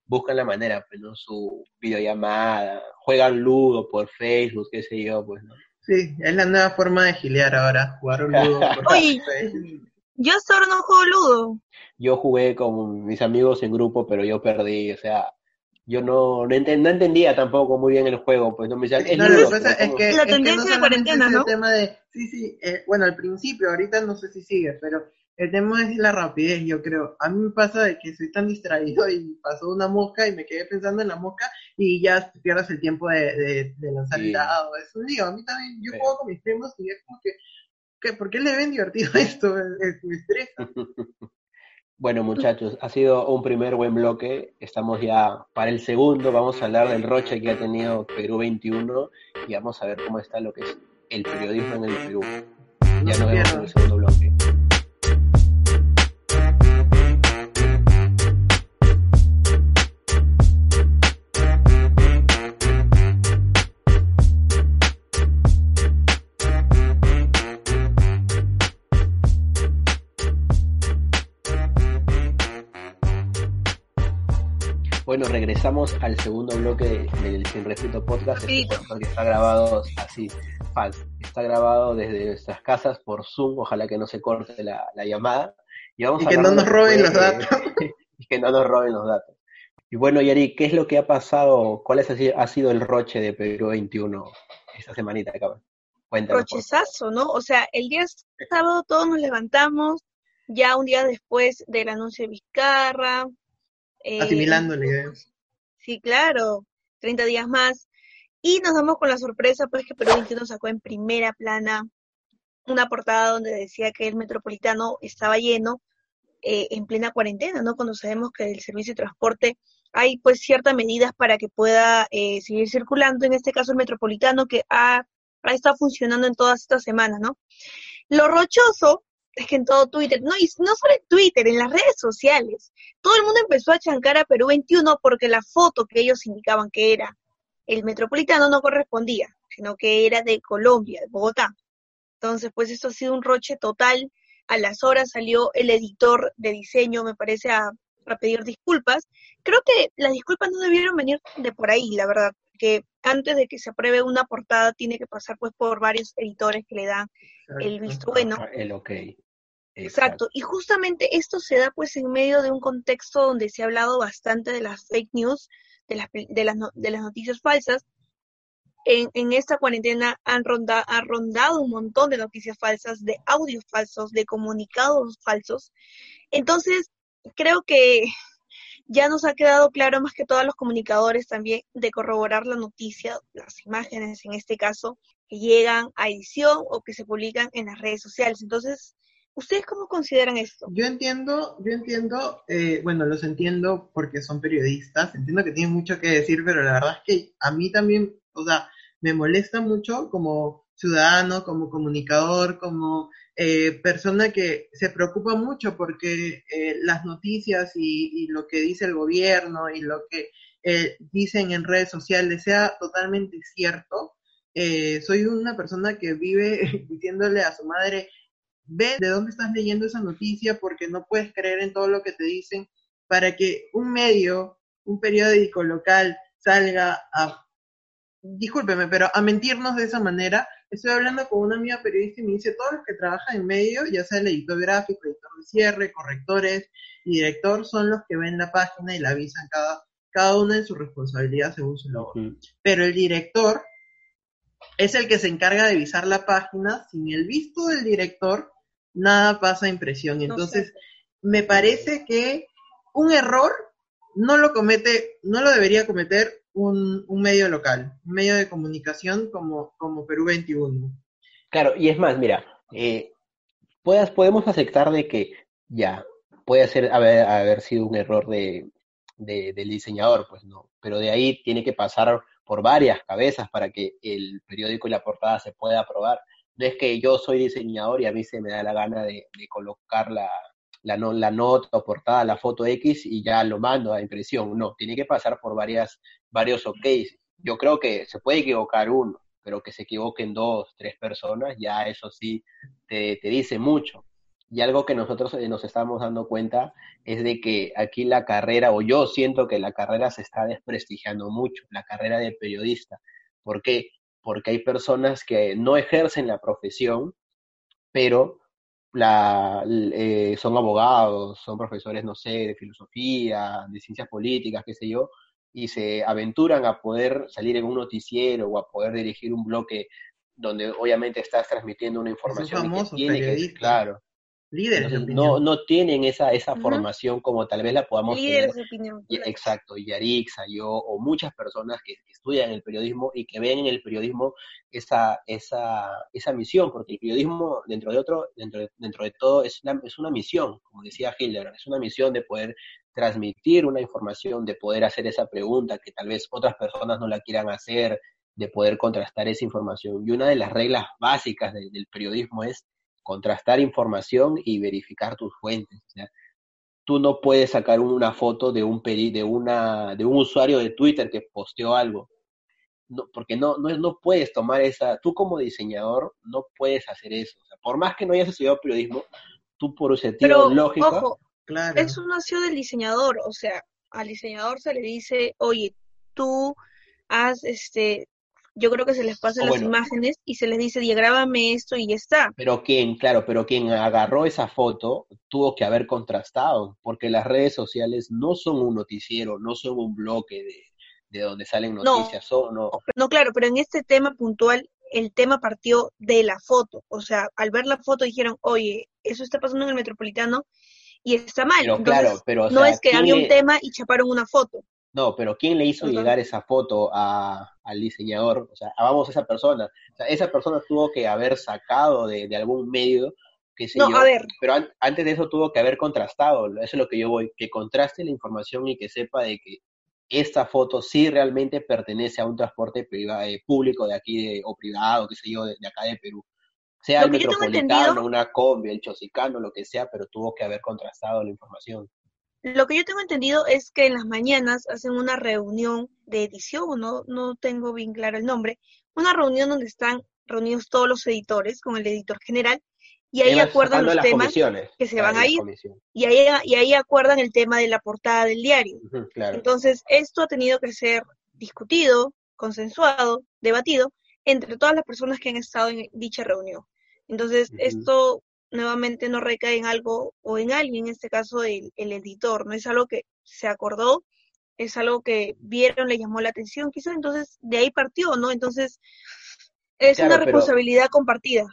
buscan la manera, pues, ¿no? Su videollamada, juegan ludo por Facebook, qué sé yo, pues, ¿no? Sí, es la nueva forma de gilear ahora, jugar un ludo por Oye, yo solo no juego ludo. Yo jugué con mis amigos en grupo, pero yo perdí, o sea, yo no, no, entendía tampoco muy bien el juego, pues no me decían, es, no, ludo, es, que, la tendencia de cuarentena, ¿no? tema de, sí, sí, eh, bueno, al principio, ahorita no sé si sigue, pero el tema es la rapidez, yo creo. A mí me pasa de que soy tan distraído y pasó una mosca y me quedé pensando en la mosca y ya pierdes el tiempo de, de, lanzar el dado. Es un lío. A mí también, yo juego con mis primos y es como que, ¿qué, ¿por qué le ven divertido esto? me estresa. Bueno, muchachos, ha sido un primer buen bloque. Estamos ya para el segundo. Vamos a hablar del roche que ha tenido Perú 21 y vamos a ver cómo está lo que es el periodismo en el Perú. Ya nos vemos en el segundo bloque. Bueno, regresamos al segundo bloque del Sin Respeto Podcast, este que está grabado así, falso. Está grabado desde nuestras casas por Zoom, ojalá que no se corte la, llamada. Y, vamos que no nos roben los datos. y que no nos roben los datos. Y bueno, Yari, ¿qué es lo que ha pasado? ¿Cuál es, ha sido el roche de Perú 21 esta semanita, cabrón? Cuéntanos. Rochezazo, ¿no? O sea, el día sábado todos nos levantamos, ya un día después del anuncio de Vizcarra, eh. Sí, claro, 30 días más. Y nos damos con la sorpresa, pues, que Perú 21 sacó en primera plana una portada donde decía que el metropolitano estaba lleno eh, en plena cuarentena, ¿no? Cuando sabemos que el servicio de transporte hay, pues, ciertas medidas para que pueda eh, seguir circulando, en este caso el metropolitano, que ha, ha estado funcionando en todas estas semanas, ¿no? Lo rochoso es que en todo Twitter, no, y no solo en Twitter, en las redes sociales, todo el mundo empezó a chancar a Perú 21 porque la foto que ellos indicaban que era el metropolitano no correspondía, sino que era de Colombia, de Bogotá. Entonces, pues eso ha sido un roche total. A las horas salió el editor de diseño, me parece, a, a pedir disculpas. Creo que las disculpas no debieron venir de por ahí, la verdad, que antes de que se apruebe una portada tiene que pasar pues por varios editores que le dan el visto bueno. El ok. Exacto. Y justamente esto se da pues en medio de un contexto donde se ha hablado bastante de las fake news, de las, de las, de las noticias falsas. En, esta cuarentena han, ronda, rondado un montón de noticias falsas, de audios falsos, de comunicados falsos. Entonces, creo que ya nos ha quedado claro más que todos los comunicadores también de corroborar la noticia, las imágenes en este caso, que llegan a edición o que se publican en las redes sociales. Entonces, ¿Ustedes cómo consideran esto? Yo entiendo, yo entiendo, eh, bueno, los entiendo porque son periodistas, entiendo que tienen mucho que decir, pero la verdad es que a mí también, o sea, me molesta mucho como ciudadano, como comunicador, como eh, persona que se preocupa mucho porque eh, las noticias y, lo que dice el gobierno y lo que dicen en redes sociales sea totalmente cierto eh, soy una persona que vive diciéndole a su madre, ve de dónde estás leyendo esa noticia porque no puedes creer en todo lo que te dicen, para que un medio, un periódico local salga a, discúlpeme, pero a mentirnos de esa manera. Estoy hablando con una amiga periodista y me dice, todos los que trabajan en medio, ya sea el editor gráfico, editor de cierre, correctores y director, son los que ven la página y la avisan cada, cada uno en su responsabilidad según su labor. Pero el director es el que se encarga de visar la página. Sin el visto del director, nada pasa a impresión. Entonces, me parece que un error no lo comete, no lo debería cometer un, medio local, un medio de comunicación como, como Perú 21. Claro, y es más, mira, eh, puedas, podemos aceptar de que ya puede ser haber, haber sido un error de, del diseñador, pues no, pero de ahí tiene que pasar por varias cabezas para que el periódico y la portada se pueda aprobar. No es que yo soy diseñador y a mí se me da la gana de, colocar la, nota o portada, la foto X y ya lo mando a impresión. No, tiene que pasar por varias, varios OK. Yo creo que se puede equivocar uno, pero que se equivoquen dos, tres personas, ya eso sí te, te dice mucho. Y algo que nosotros eh, nos estamos dando cuenta es de que aquí la carrera, o yo siento que la carrera se está desprestigiando mucho, la carrera de periodista. ¿Por qué? Porque hay personas que no ejercen la profesión, pero la, eh, son abogados, son profesores, no sé, de filosofía, de ciencias políticas, qué sé yo, y se aventuran a poder salir en un noticiero o a poder dirigir un bloque donde obviamente estás transmitiendo una información que tiene que, claro, líderes No, no tienen esa, esa formación como tal vez la podamos líderes tener. De opinión. Exacto, Yarixa, yo, o muchas personas que, estudian el periodismo y que ven en el periodismo esa, esa, esa misión, porque el periodismo, dentro de otro, dentro de, dentro de todo, es una, es una misión, como decía Hildebrand, es una misión de poder transmitir una información, de poder hacer esa pregunta que tal vez otras personas no la quieran hacer, de poder contrastar esa información. Y una de las reglas básicas del periodismo es contrastar información y verificar tus fuentes. O sea, tú no puedes sacar una foto de un de una de un usuario de Twitter que posteó algo. No, porque no, no, no puedes tomar esa, tú como diseñador no puedes hacer eso. O sea, por más que no hayas estudiado periodismo, tú por sentido lógico. Ojo, claro. Eso nació del diseñador, o sea, al diseñador se le dice, oye, tú has este yo creo que se les pasan las imágenes y se les dice, diagrábame esto y ya está. Pero quien, claro, pero quien agarró esa foto tuvo que haber contrastado, porque las redes sociales no son un noticiero, no son un bloque de, donde salen noticias. No, no. no, claro, pero en este tema puntual, el tema partió de la foto. O sea, al ver la foto dijeron, oye, eso está pasando en el metropolitano y está mal. Pero, claro, pero, no es que había un tema y chaparon una foto. No, pero ¿quién le hizo llegar esa foto a, al diseñador? O sea, vamos a esa persona. O sea, esa persona tuvo que haber sacado de, algún medio, qué sé no, yo. A ver. Pero antes de eso tuvo que haber contrastado. Eso es lo que yo voy. Que contraste la información y que sepa de que esta foto sí realmente pertenece a un transporte privado, eh, público de aquí o privado, qué sé yo, de, acá de Perú. Sea el metropolitano, una combi, el chosicano, lo que sea, pero tuvo que haber contrastado la información. Lo que yo tengo entendido es que en las mañanas hacen una reunión de edición, no, no tengo bien claro el nombre, una reunión donde están reunidos todos los editores con el editor general y ahí acuerdan los temas que se van a ir y ahí, y ahí acuerdan el tema de la portada del diario. Entonces, esto ha tenido que ser discutido, consensuado, debatido entre todas las personas que han estado en dicha reunión. Entonces, esto nuevamente no recae en algo o en alguien, en este caso el, editor, no es algo que se acordó, es algo que vieron, le llamó la atención, quizás entonces de ahí partió, ¿no? Entonces es una responsabilidad compartida.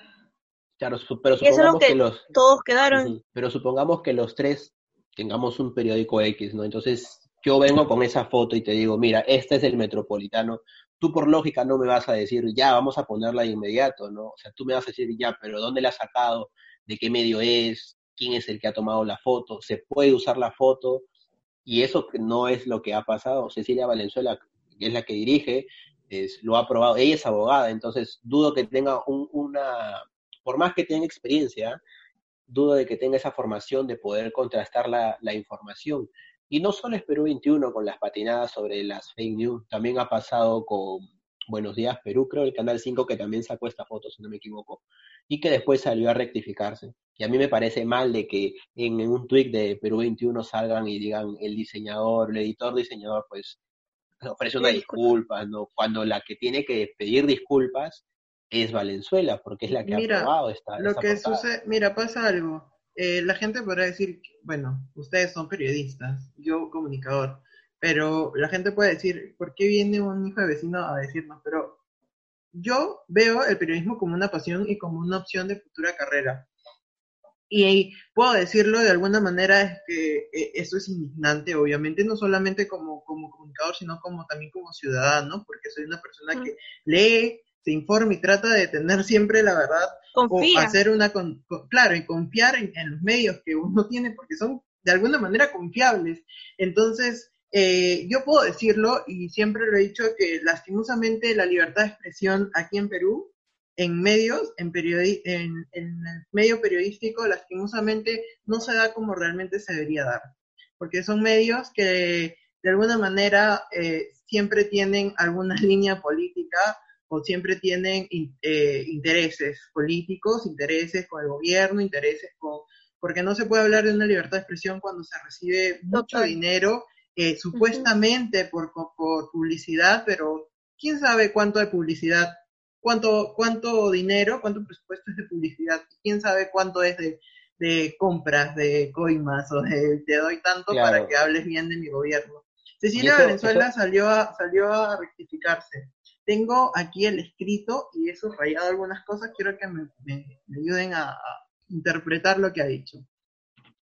Claro, pero supongamos que, los todos quedaron. pero supongamos que los tres tengamos un periódico X, ¿no? Entonces yo vengo con esa foto y te digo, mira, este es el metropolitano. Tú por lógica no me vas a decir, ya, vamos a ponerla de inmediato, ¿no? O sea, tú me vas a decir, ya, pero ¿dónde la has sacado? De qué medio es, quién es el que ha tomado la foto, se puede usar la foto, y eso no es lo que ha pasado. Cecilia Valenzuela, que es la que dirige, es, lo ha probado, ella es abogada, entonces dudo que tenga una, por más que tenga experiencia, dudo de que tenga esa formación de poder contrastar la, la información. Y no solo es Perú 21 con las patinadas sobre las fake news, también ha pasado con, Buenos Días Perú, creo, el Canal 5 que también sacó esta foto, si no me equivoco, y que después salió a rectificarse. Y a mí me parece mal de que en, un tweet de Perú 21 salgan y digan el diseñador, el editor diseñador, pues ofrece una disculpa, ¿no? Cuando la que tiene que pedir disculpas es Valenzuela, porque es la que ha aprobado esta. Lo que sucede, mira, pasa algo. Eh, la gente podrá decir, bueno, ustedes son periodistas, yo comunicador, pero la gente puede decir, ¿por qué viene un hijo de vecino a decirnos? Pero yo veo el periodismo como una pasión y como una opción de futura carrera. Y puedo decirlo de alguna manera, es que eh, eso es indignante, obviamente, no solamente como, como comunicador, sino como también como ciudadano, porque soy una persona que lee, se informa y trata de tener siempre la verdad. Confía. O hacer una, claro, y confiar en, en, los medios que uno tiene, porque son de alguna manera confiables. Entonces, eh, yo puedo decirlo, y siempre lo he dicho, que lastimosamente la libertad de expresión aquí en Perú, en medios, en, en, el medio periodístico, lastimosamente no se da como realmente se debería dar. Porque son medios que de alguna manera eh, siempre tienen alguna línea política o siempre tienen eh, intereses políticos, intereses con el gobierno, intereses con... Porque no se puede hablar de una libertad de expresión cuando se recibe mucho dinero eh, supuestamente por, por, publicidad, pero quién sabe cuánto de publicidad, cuánto, cuánto dinero, cuánto presupuesto es de publicidad, quién sabe cuánto es de, de compras, de coimas o de te doy tanto para que hables bien de mi gobierno. Cecilia Venezuela salió, a, salió a rectificarse. Tengo aquí el escrito y eso rayado algunas cosas, quiero que me, me, ayuden a interpretar lo que ha dicho.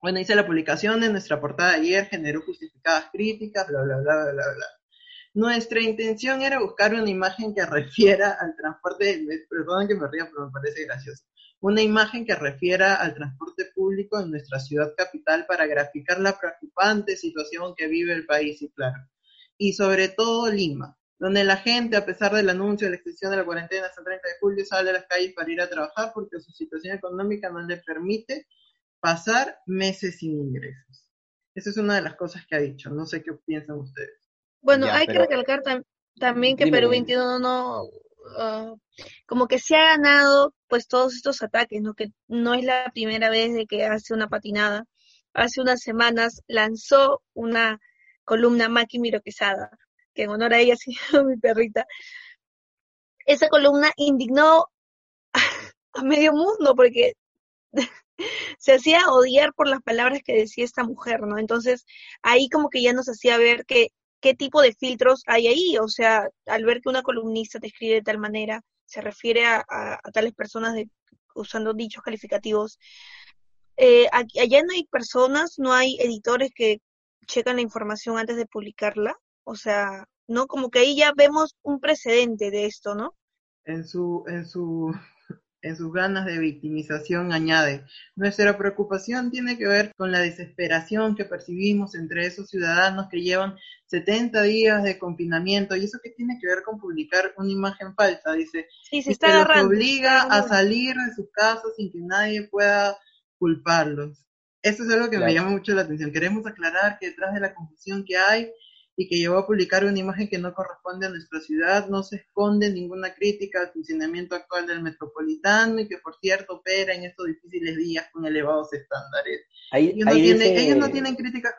Bueno, hice la publicación de nuestra portada ayer, generó justificadas críticas, bla, bla, bla, bla, bla. Nuestra intención era buscar una imagen que refiera al transporte, perdón que me ría, pero me parece gracioso, una imagen que refiera al transporte público en nuestra ciudad capital para graficar la preocupante situación que vive el país, y claro, y sobre todo Lima, donde la gente, a pesar del anuncio de la extensión de la cuarentena hasta el 30 de julio, sale a las calles para ir a trabajar porque su situación económica no le permite pasar meses sin ingresos. Esa es una de las cosas que ha dicho. No sé qué piensan ustedes. Bueno, hay que recalcar también que Perú 21 no, ah, como que se ha ganado pues todos estos ataques, ¿no? Que no es la primera vez de que hace una patinada. Hace unas semanas lanzó una columna Maki Miro Quesada, que en honor a ella se llama mi perrita. Esa columna indignó a medio mundo porque se hacía odiar por las palabras que decía esta mujer, ¿no? Entonces, ahí como que ya nos hacía ver que, qué tipo de filtros hay ahí, o sea, al ver que una columnista te escribe de tal manera, se refiere a, tales personas usando dichos calificativos, eh, allá no hay personas, no hay editores que checan la información antes de publicarla, o sea, ¿no? Como que ahí ya vemos un precedente de esto, ¿no? En su, en su en sus ganas de victimización añade, nuestra preocupación tiene que ver con la desesperación que percibimos entre esos ciudadanos que llevan 70 días de confinamiento y eso que tiene que ver con publicar una imagen falsa, dice, sí, se está que los obliga a salir de sus casas sin que nadie pueda culparlos. Eso es algo que me llama mucho la atención. Queremos aclarar que detrás de la confusión que hay y que llevó a publicar una imagen que no corresponde a nuestra ciudad. No se esconde ninguna crítica al funcionamiento actual del metropolitano y que, por cierto, opera en estos difíciles días con elevados estándares. ellos, no tienen, críticas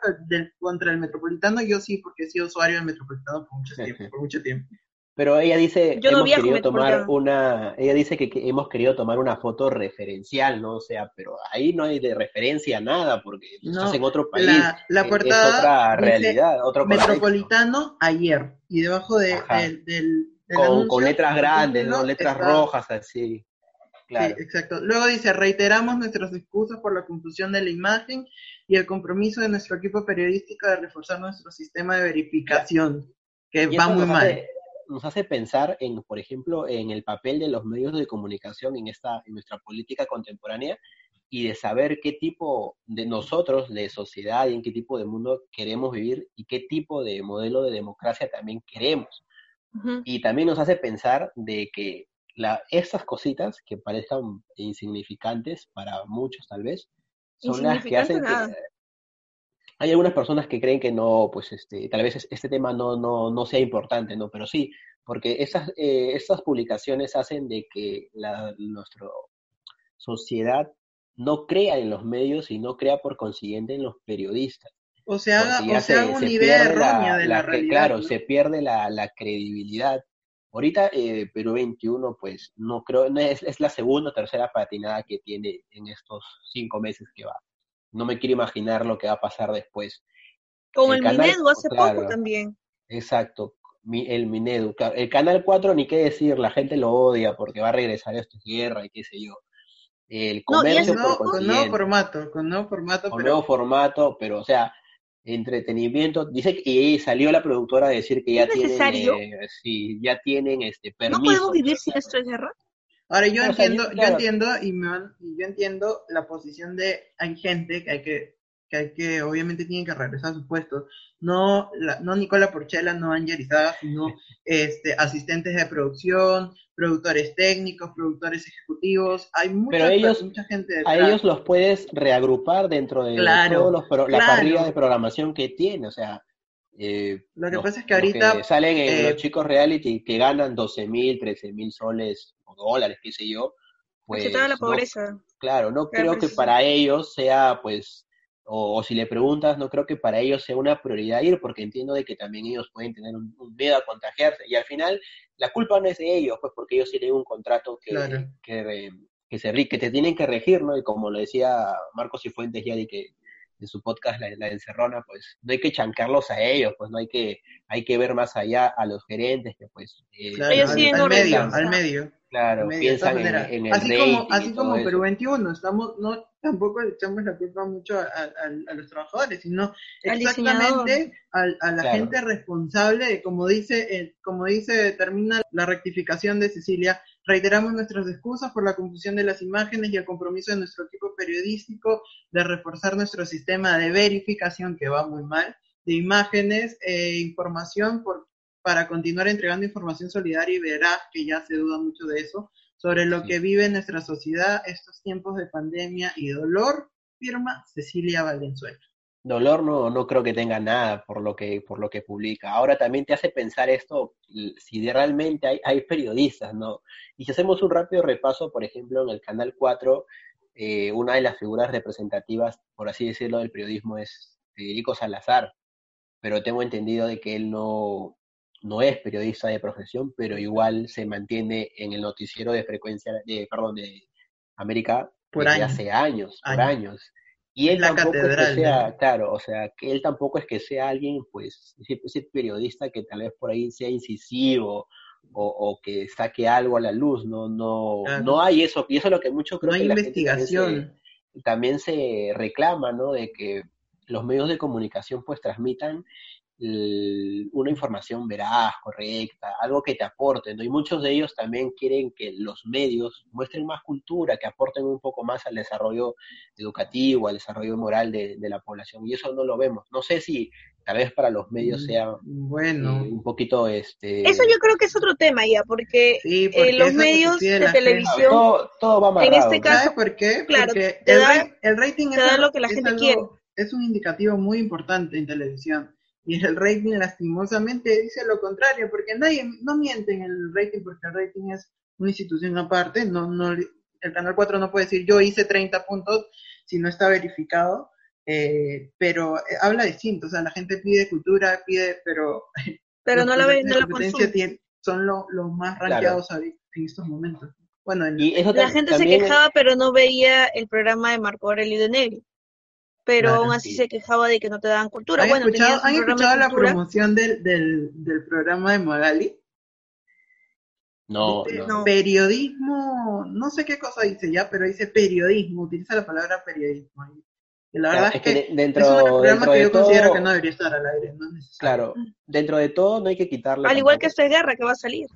contra el metropolitano, yo sí, porque he sido usuario del metropolitano por mucho tiempo. Por mucho tiempo. Pero ella dice, Yo hemos querido tomar una, ella dice que, hemos querido tomar una foto referencial, ¿no? O sea, pero ahí no hay de referencia nada, porque estás en otro país. La, portada es otra realidad, otro Metropolitano ayer, y debajo de, del, con, letras grandes, ¿no? Letras rojas, así. Claro. Sí, exacto. Luego dice, reiteramos nuestras excusas por la confusión de la imagen y el compromiso de nuestro equipo periodístico de reforzar nuestro sistema de verificación, que va muy mal nos hace pensar en, por ejemplo, en el papel de los medios de comunicación en esta, en nuestra política contemporánea y de saber qué tipo de nosotros, de sociedad y en qué tipo de mundo queremos vivir y qué tipo de modelo de democracia también queremos. Y también nos hace pensar de que la, estas cositas que parezcan insignificantes para muchos tal vez, son las que hacen que, hay algunas personas que creen que no, pues este, tal vez este tema no, no, no sea importante, ¿no? Pero sí, porque esas, eh, estas publicaciones hacen de que la, nuestra sociedad no crea en los medios y no crea por consiguiente en los periodistas. O sea, o sea una idea errónea de la, realidad. Claro, se pierde la, la credibilidad. Ahorita eh, Perú 21, pues no creo, no es, es la segunda o tercera patinada que tiene en estos cinco meses que va. No me quiero imaginar lo que va a pasar después. Con el, Minedu hace poco también. Exacto, el Minedu. El Canal 4, ni qué decir, la gente lo odia porque va a regresar a esta guerra y qué sé yo. El comercio no, con nuevo formato, con nuevo formato. Con nuevo formato, pero o sea, entretenimiento. Dice que salió la productora a decir que ya tienen, eh, sí, ya tienen este permiso. ¿No podemos vivir sin esto de guerra? Ahora yo entiendo, yo entiendo y, me, y yo entiendo la posición de hay gente que hay que que hay que, obviamente tienen que regresar a sus puestos. No, la, no Nicola Porchela, no Angelizaga, sino este, asistentes de producción, productores técnicos, productores ejecutivos. Hay mucha, mucha gente A ellos los puedes reagrupar dentro de todos la parrilla de programación que tiene, o sea. Eh, lo que pasa es que ahorita. salen en los eh, chicos reality que ganan 12 mil, 13 mil soles o dólares, qué sé yo. Pues, la pobreza. claro, no creo que para ellos sea, pues, o, si le preguntas, no creo que para ellos sea una prioridad ir, porque entiendo de que también ellos pueden tener un, miedo a contagiarse. Y al final, la culpa no es de ellos, pues porque ellos tienen un contrato que, que, que, se, que te tienen que regir, ¿no? Y como lo decía Marcos y Fuentes ya de que en su podcast la, la, encerrona, pues no hay que chancarlos a ellos, pues no hay que, hay que ver más allá a los gerentes que pues eh, ellos al, al medio, al medio. Claro, piensan en, el así como, así como Perú 21, estamos, no, tampoco le echamos la culpa mucho a, los trabajadores, sino exactamente a, la gente responsable de, como dice, como dice, termina la rectificación de Cecilia, reiteramos nuestras excusas por la confusión de las imágenes y el compromiso de nuestro equipo periodístico de reforzar nuestro sistema de verificación, que va muy mal, de imágenes e información por para continuar entregando información solidaria y veraz, que ya se duda mucho de eso, sobre lo que vive nuestra sociedad estos tiempos de pandemia y dolor, firma Cecilia Valenzuela. Dolor no, no creo que tenga nada por lo que, por lo que publica. Ahora también te hace pensar esto, si realmente hay, hay periodistas, ¿no? Y si hacemos un rápido repaso, por ejemplo, en el Canal 4, eh, una de las figuras representativas, por así decirlo, del periodismo es Federico Salazar, pero tengo entendido de que él no, no es periodista de profesión, pero igual se mantiene en el noticiero de frecuencia, de, perdón, de América por desde hace años, por años. Y él tampoco es que sea, claro, o sea, que él tampoco es que sea alguien, pues, ese, periodista que tal vez por ahí sea incisivo o, que saque algo a la luz, no, no, no hay eso, y eso es lo que mucho creo no hay investigación. también se reclama, ¿no? De que los medios de comunicación pues transmitan una información veraz, correcta, algo que te aporte, ¿no? Y muchos de ellos también quieren que los medios muestren más cultura, que aporten un poco más al desarrollo educativo, al desarrollo moral de, la población, y eso no lo vemos. No sé si tal vez para los medios mm, sea bueno. Eh, un poquito este eso yo creo que es otro tema ya porque, eh, los medios de televisión todo, va en este caso por qué? claro porque el, rating es, lo que la gente quiere es un indicativo muy importante en televisión y el rating lastimosamente dice lo contrario, porque nadie, no miente en el rating, porque el rating es una institución aparte, no, no, el Canal 4 no puede decir yo hice 30 puntos si no está verificado, eh, pero eh, habla distinto, o sea, la gente pide cultura, pide, pero... Pero no la ve, no la son los más rankeados en estos momentos. Bueno, la gente se quejaba, pero no veía el programa de Marco Aurelio de Negri pero aún así se quejaba de que no te daban cultura. ¿Han bueno, escuchado, ¿han escuchado la promoción del, del, del, programa de Magali? No, no, Periodismo, no sé qué cosa dice ya, pero dice periodismo, utiliza la palabra periodismo. Y la verdad es, que, dentro, es un programa que yo considero que no debería estar al aire. No claro, dentro de todo no hay que quitarle. Al igual que esta guerra que va a salir.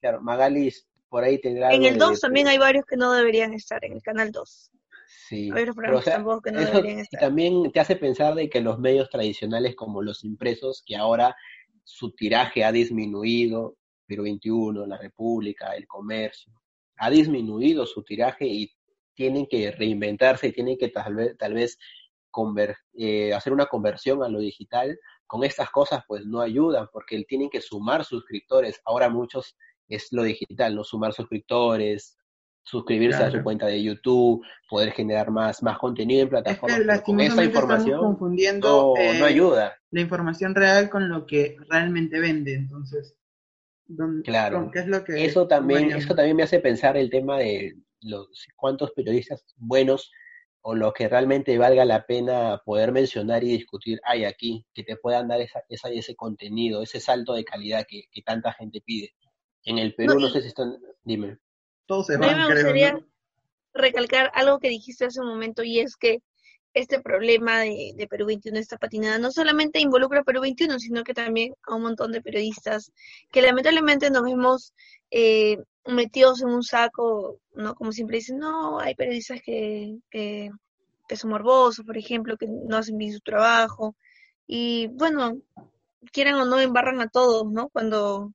Claro, Magali por ahí tendrá. En el 2 también hay varios que no deberían estar, en el canal 2. Sí, y también te hace pensar de que los medios tradicionales como los impresos, que ahora su tiraje ha disminuido, Perú 21, La República, El Comercio, ha disminuido su tiraje y tienen que reinventarse y tienen que tal vez, tal vez eh, hacer una conversión a lo digital, con estas cosas pues no ayudan, porque tienen que sumar suscriptores. Ahora muchos es lo digital, ¿no? Sumar suscriptores, suscribirse a su cuenta de YouTube, poder generar más, más contenido en plataformas. Es que con esa información confundiendo, no, no, ayuda. La información real con lo que realmente vende, entonces. claro. ¿qué es lo que eso también, eso también me hace pensar el tema de los cuántos periodistas buenos o lo que realmente valga la pena poder mencionar y discutir hay aquí, que te puedan dar esa, esa, ese contenido, ese salto de calidad que, que tanta gente pide. En el Perú, no, sé si están, dime. Todos se van, me gustaría recalcar algo que dijiste hace un momento y es que este problema de, Perú 21, esta patinada, no solamente involucra a Perú 21, sino que también a un montón de periodistas que lamentablemente nos vemos eh, metidos en un saco, ¿no? Como siempre dicen, no, hay periodistas que, que, son morbosos, por ejemplo, que no hacen bien su trabajo. Y bueno, quieran o no, embarran a todos, ¿no? Cuando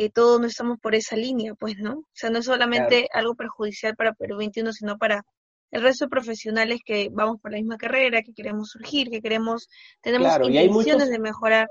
eh, todos no estamos por esa línea, pues, ¿no? O sea, no es solamente algo perjudicial para Perú 21, sino para el resto de profesionales que vamos por la misma carrera, que queremos surgir, que queremos, tenemos intenciones de mejorar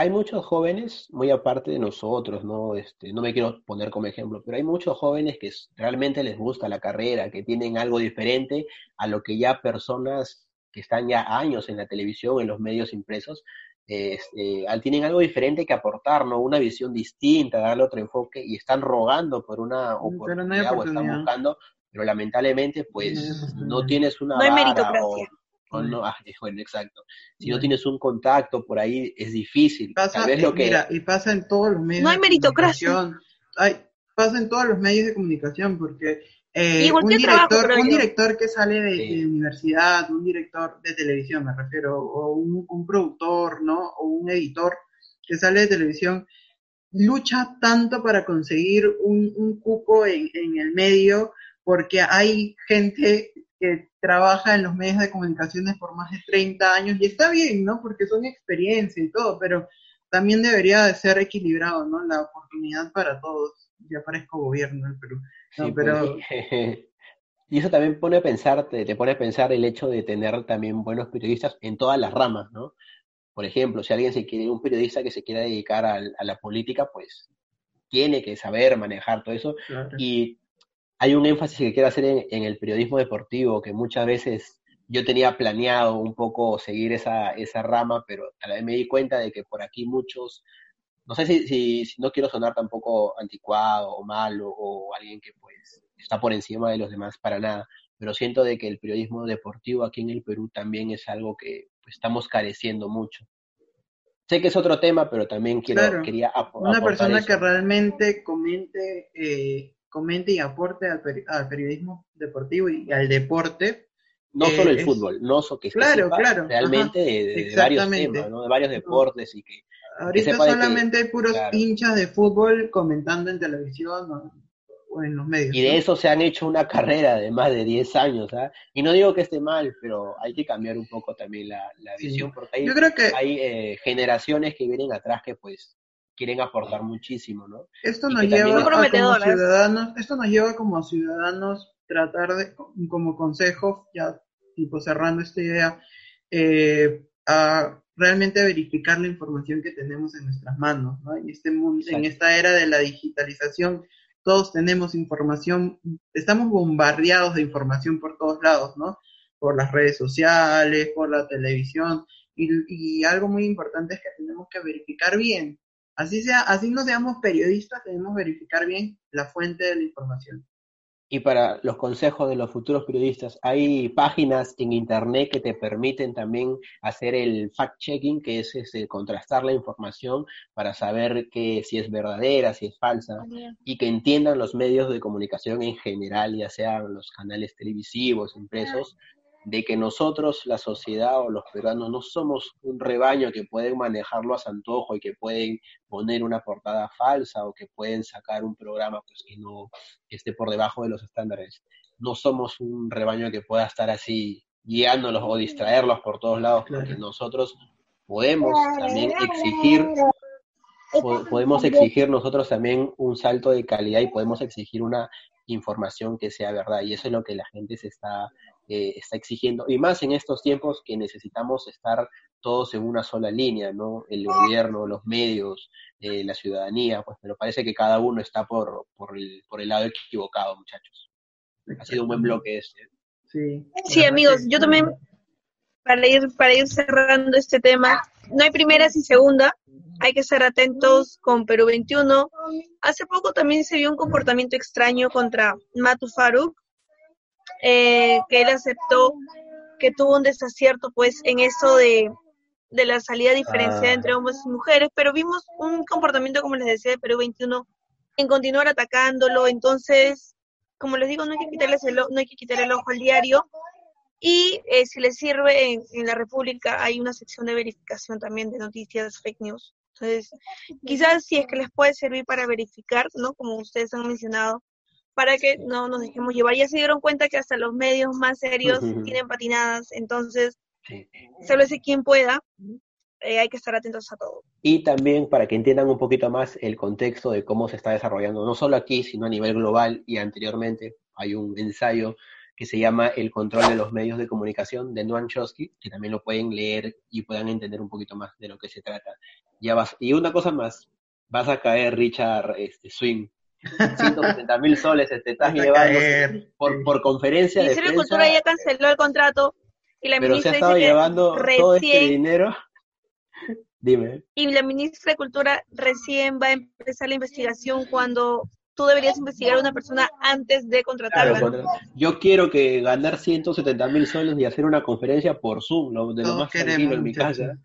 hay muchos jóvenes, muy aparte de nosotros, ¿no? Este, no me quiero poner como ejemplo, pero hay muchos jóvenes que realmente les gusta la carrera, que tienen algo diferente a lo que ya personas que están ya años en la televisión, en los medios impresos, este, tienen algo diferente que aportar, ¿no? Una visión distinta, darle otro enfoque y están rogando por una oportunidad, o están buscando, pero lamentablemente pues no, tienes una no hay meritocracia no, ah, bueno, exacto. Si no tienes un contacto por ahí, es difícil. Pasa, lo que... Mira, y pasa en todos los medios. No hay meritocracia. Hay, pasa en todos los medios de comunicación, porque eh, un, director, un director que sale de, universidad, un director de televisión, me refiero, o un, un, productor, ¿no? O un editor que sale de televisión, lucha tanto para conseguir un, un cupo en, en el medio, porque hay gente que trabaja en los medios de comunicaciones por más de 30 años y está bien, ¿no? Porque son experiencia y todo, pero también debería de ser equilibrado, ¿no? La oportunidad para todos. Ya parezco gobierno del Perú. sí, pero... y eso también pone a pensar, te, pone a pensar el hecho de tener también buenos periodistas en todas las ramas, ¿no? Por ejemplo, si alguien se quiere, un periodista que se quiera dedicar a, la política, pues tiene que saber manejar todo eso. Y hay un énfasis que quiero hacer en, el periodismo deportivo, que muchas veces yo tenía planeado un poco seguir esa, esa rama, pero a la vez me di cuenta de que por aquí muchos, no sé si, si, no quiero sonar tampoco anticuado o malo o alguien que pues está por encima de los demás para nada, pero siento de que el periodismo deportivo aquí en el Perú también es algo que pues, estamos careciendo mucho. Sé que es otro tema, pero también quiero, quería Una persona que realmente comente eh, comente y aporte al, periodismo deportivo y al deporte. No solo el fútbol, no so que claro, claro, realmente de, varios temas, ¿no? de varios deportes y que... Ahorita solamente hay puros hinchas de fútbol comentando en televisión o, en los medios. Y de eso se han hecho una carrera de más de 10 años, ¿ah? Y no digo que esté mal, pero hay que cambiar un poco también la, visión, porque hay, Yo creo que... hay eh, generaciones que vienen atrás que pues quieren aportar muchísimo, ¿no? Esto nos lleva como ciudadanos, esto nos lleva como ciudadanos tratar de, como consejo, ya tipo cerrando esta idea, eh, a realmente verificar la información que tenemos en nuestras manos, ¿no? En este mundo, en esta era de la digitalización, todos tenemos información, estamos bombardeados de información por todos lados, ¿no? Por las redes sociales, por la televisión, y, y algo muy importante es que tenemos que verificar bien Así, sea, así no seamos periodistas, debemos verificar bien la fuente de la información. Y para los consejos de los futuros periodistas, hay páginas en Internet que te permiten también hacer el fact-checking, que es ese, contrastar la información para saber que, si es verdadera, si es falsa, y que entiendan los medios de comunicación en general, ya sean los canales televisivos, impresos, de que nosotros, la sociedad o los peruanos, no somos un rebaño que pueden manejarlo a su antojo y que pueden poner una portada falsa o que pueden sacar un programa pues, que no esté por debajo de los estándares. No somos un rebaño que pueda estar así guiándolos o distraerlos por todos lados, porque nosotros podemos también exigir podemos exigir nosotros también un salto de calidad y podemos exigir una información que sea verdad y eso es lo que la gente se está eh, está exigiendo, y más en estos tiempos que necesitamos estar todos en una sola línea, ¿no? El gobierno, los medios, eh, la ciudadanía, pues, pero parece que cada uno está por, por, el, por el lado equivocado, muchachos. Ha sido un buen bloque este. Sí, Sí, amigos, yo también, para ir, para ir cerrando este tema, no hay primeras y segunda, hay que estar atentos con Perú 21. Hace poco también se vio un comportamiento extraño contra Matu Faruk, eh, que él aceptó que tuvo un desacierto pues en eso de, de la salida diferenciada Ah. entre hombres y mujeres, pero vimos un comportamiento, como les decía, de Perú 21 en continuar atacándolo, entonces, como les digo, no hay que quitarles el, no hay que quitar el ojo al diario, y eh, si les sirve, en, en la República hay una sección de verificación también de noticias fake news. Entonces, quizás si es que les puede servir para verificar, ¿no? Como ustedes han mencionado, para que no nos dejemos llevar. Ya se dieron cuenta que hasta los medios más serios Ujú. tienen patinadas, entonces, sálvese quien pueda, eh, hay que estar atentos a todo. Y también para que entiendan un poquito más el contexto de cómo se está desarrollando, no solo aquí, sino a nivel global y anteriormente hay un ensayo que se llama El control de los medios de comunicación de Noam Chomsky, que también lo pueden leer y puedan entender un poquito más de lo que se trata. Ya vas, y una cosa más, vas a caer, Richard este, Swing. 170 mil soles te estás llevando por, por conferencia de Ministerio de Cultura ya canceló el contrato y la pero se ministra ha estado dice que llevando todo este dinero. Dime. y la ministra de Cultura recién va a empezar la investigación cuando tú deberías investigar a una persona antes de contratarla. Yo quiero que ganar 170 mil soles y hacer una conferencia por Zoom, lo- de lo más tranquilo en mi casa.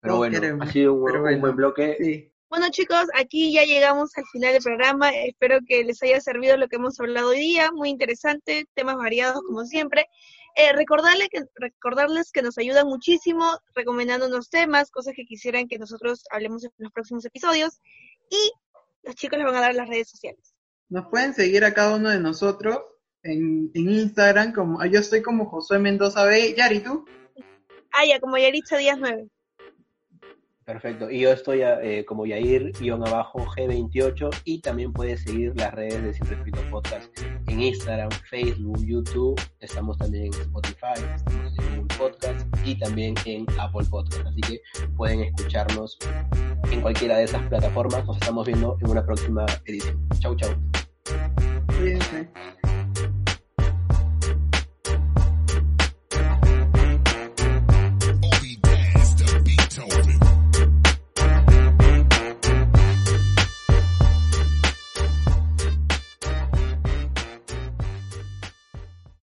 Pero bueno, queremos, ha sido un, pero un bueno. buen bloque. Sí. Bueno chicos, aquí ya llegamos al final del programa. Espero que les haya servido lo que hemos hablado hoy día. Muy interesante, temas variados como siempre. Eh, recordarles, que, recordarles que nos ayudan muchísimo recomendándonos temas, cosas que quisieran que nosotros hablemos en los próximos episodios. Y los chicos les van a dar las redes sociales. Nos pueden seguir a cada uno de nosotros en, en Instagram, como yo estoy como Josué Mendoza B. Yari, ¿tú? Ah, ya, como Yaritza Díaz 9. Perfecto. Y yo estoy eh, como Yair-G28 y también puedes seguir las redes de Siempre Escrito Podcast en Instagram, Facebook, YouTube. Estamos también en Spotify, estamos en Google Podcast y también en Apple Podcast. Así que pueden escucharnos en cualquiera de esas plataformas. Nos estamos viendo en una próxima edición. Chau, chau.